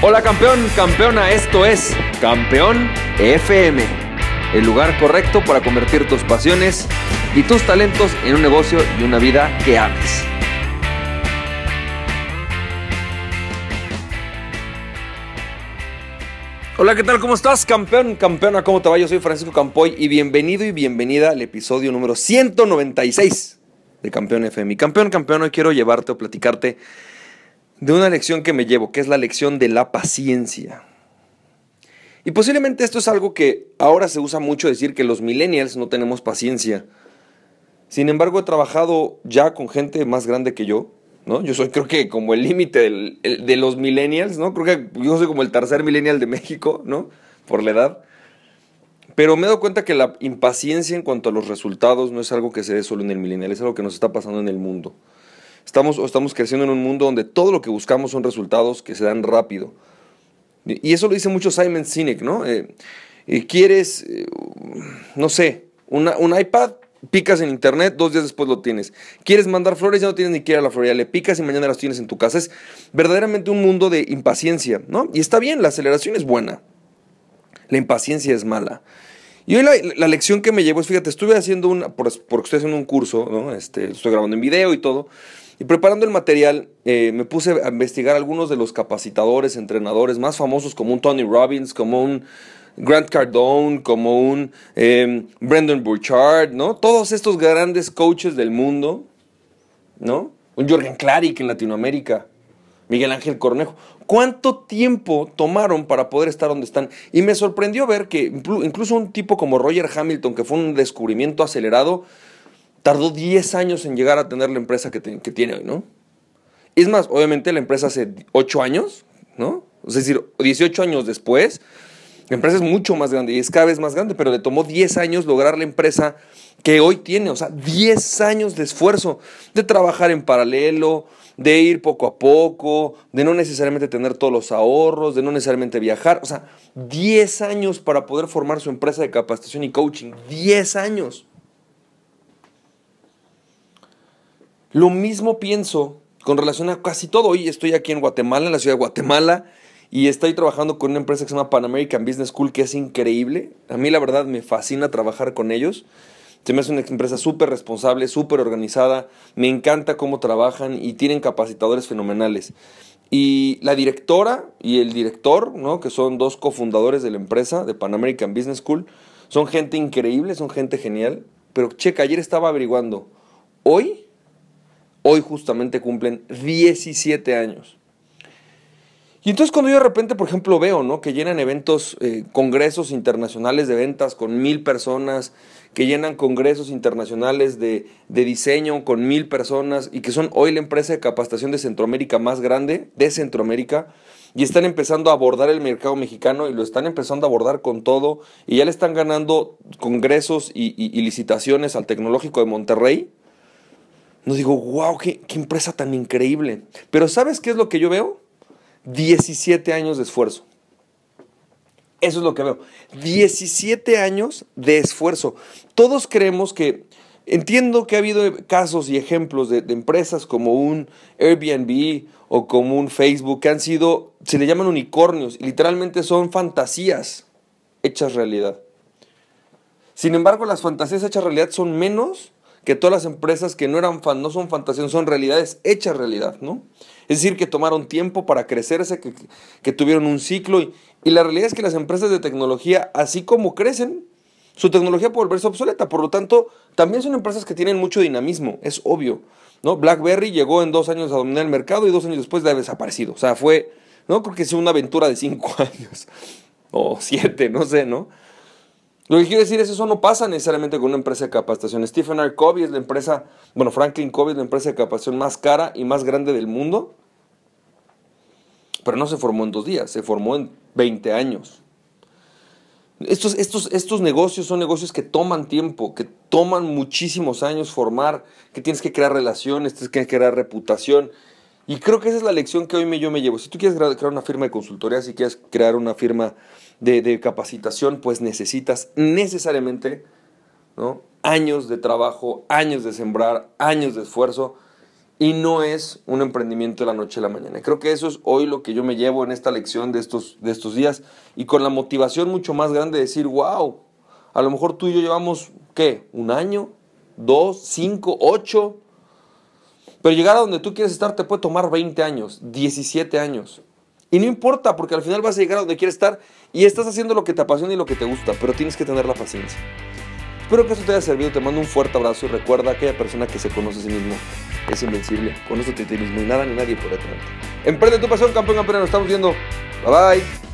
Hola campeón, campeona, esto es Campeón FM, el lugar correcto para convertir tus pasiones y tus talentos en un negocio y una vida que ames. Hola, ¿qué tal? ¿Cómo estás, campeón? Campeona, ¿cómo te va? Yo soy Francisco Campoy y bienvenido y bienvenida al episodio número 196 de Campeón FM. Campeón, campeón, hoy quiero llevarte o platicarte de una lección que me llevo, que es la lección de la paciencia. Y posiblemente esto es algo que ahora se usa mucho decir que los millennials no tenemos paciencia. Sin embargo, he trabajado ya con gente más grande que yo, ¿no? Yo soy creo que como el límite de los millennials, ¿no? Creo que yo soy como el tercer millennial de México, ¿no? Por la edad. Pero me he dado cuenta que la impaciencia en cuanto a los resultados no es algo que se dé solo en el millennial, es algo que nos está pasando en el mundo. Estamos, estamos creciendo en un mundo donde todo lo que buscamos son resultados que se dan rápido. Y eso lo dice mucho Simon Sinek, ¿no? Eh, eh, quieres, eh, no sé, un iPad, picas en internet, dos días después lo tienes. Quieres mandar flores, ya no tienes ni siquiera la flor, le picas y mañana las tienes en tu casa. Es verdaderamente un mundo de impaciencia, ¿no? Y está bien, la aceleración es buena, la impaciencia es mala. Y hoy la, lección que me llevó es, fíjate, estuve haciendo una, porque estoy haciendo un curso, ¿no? Este, estoy grabando en video y todo. Y preparando el material, eh, me puse a investigar algunos de los capacitadores, entrenadores más famosos, como un Tony Robbins, como un Grant Cardone, como un eh, Brendan Burchard, ¿no? Todos estos grandes coaches del mundo, ¿no? Un Jorgen Klarik en Latinoamérica, Miguel Ángel Cornejo. ¿Cuánto tiempo tomaron para poder estar donde están? Y me sorprendió ver que incluso un tipo como Roger Hamilton, que fue un descubrimiento acelerado, tardó 10 años en llegar a tener la empresa que, tiene hoy, ¿no? Es más, obviamente la empresa hace 8 años, ¿no? Es decir, 18 años después, la empresa es mucho más grande y es cada vez más grande, pero le tomó 10 años lograr la empresa que hoy tiene, o sea, 10 años de esfuerzo, de trabajar en paralelo, de ir poco a poco, de no necesariamente tener todos los ahorros, de no necesariamente viajar, o sea, 10 años para poder formar su empresa de capacitación y coaching, 10 años. Lo mismo pienso con relación a casi todo. Hoy estoy aquí en Guatemala, en la ciudad de Guatemala, y estoy trabajando con una empresa que se llama Pan American Business School, que es increíble. A mí la verdad me fascina trabajar con ellos. Se una empresa súper responsable, súper organizada. Me encanta cómo trabajan y tienen capacitadores fenomenales. Y la directora y el director, ¿no? que son dos cofundadores de la empresa, de Pan American Business School, son gente increíble, son gente genial. Pero checa, ayer estaba averiguando. Hoy hoy justamente cumplen 17 años. Y entonces cuando yo de repente, por ejemplo, veo ¿no? que llenan eventos, eh, congresos internacionales de ventas con mil personas, que llenan congresos internacionales de, de, diseño con mil personas y que son hoy la empresa de capacitación de Centroamérica más grande de Centroamérica y están empezando a abordar el mercado mexicano y lo están empezando a abordar con todo y ya le están ganando congresos y licitaciones al tecnológico de Monterrey no digo, wow, qué, empresa tan increíble. Pero ¿sabes qué es lo que yo veo? 17 años de esfuerzo. Eso es lo que veo. 17 años de esfuerzo. Todos creemos que, entiendo que ha habido casos y ejemplos de, empresas como un Airbnb o como un Facebook que han sido, se le llaman unicornios y literalmente son fantasías hechas realidad. Sin embargo, las fantasías hechas realidad son menos que todas las empresas que no eran fan, no son fantasías, son realidades hechas realidad, ¿no? Es decir, que tomaron tiempo para crecerse, que, tuvieron un ciclo. Y, y, la realidad es que las empresas de tecnología, así como crecen, su tecnología puede volverse obsoleta. Por lo tanto, también son empresas que tienen mucho dinamismo, es obvio. ¿no? BlackBerry llegó en dos años a dominar el mercado y dos años después de haber desaparecido. O sea, fue, no creo que sea una aventura de cinco años o siete, no sé, ¿no? Lo que quiero decir es eso no pasa necesariamente con una empresa de capacitación. Stephen R. Covey es la empresa, bueno, Franklin Covey es la empresa de capacitación más cara y más grande del mundo. Pero no se formó en dos días, se formó en 20 años. Estos, estos, estos negocios son negocios que toman tiempo, que toman muchísimos años formar, que tienes que crear relaciones, tienes que crear reputación. Y creo que esa es la lección que hoy me, yo me llevo. Si tú quieres crear una firma de consultoría, si quieres crear una firma de, capacitación, pues necesitas necesariamente años de trabajo, años de sembrar, años de esfuerzo. y no es un emprendimiento de la noche a la mañana. Creo que eso es hoy lo que yo me llevo en esta lección de estos, de estos días y con la motivación mucho más grande de decir, wow, a lo mejor tú y yo llevamos, ¿qué? ¿Un año? ¿Dos? ¿Cinco? ¿Ocho? Pero llegar a donde tú quieres estar te puede tomar 20 años, 17 años. Y no importa, porque al final vas a llegar a donde quieres estar y estás haciendo lo que te apasiona y lo que te gusta, pero tienes que tener la paciencia. Espero que esto te haya servido, te mando un fuerte abrazo y recuerda, aquella persona que se conoce a sí mismo es invencible. Conócete a ti mismo y nada ni nadie puede tenerte. Emprende tu pasión, campeón, campeón. Nos estamos viendo. Bye bye.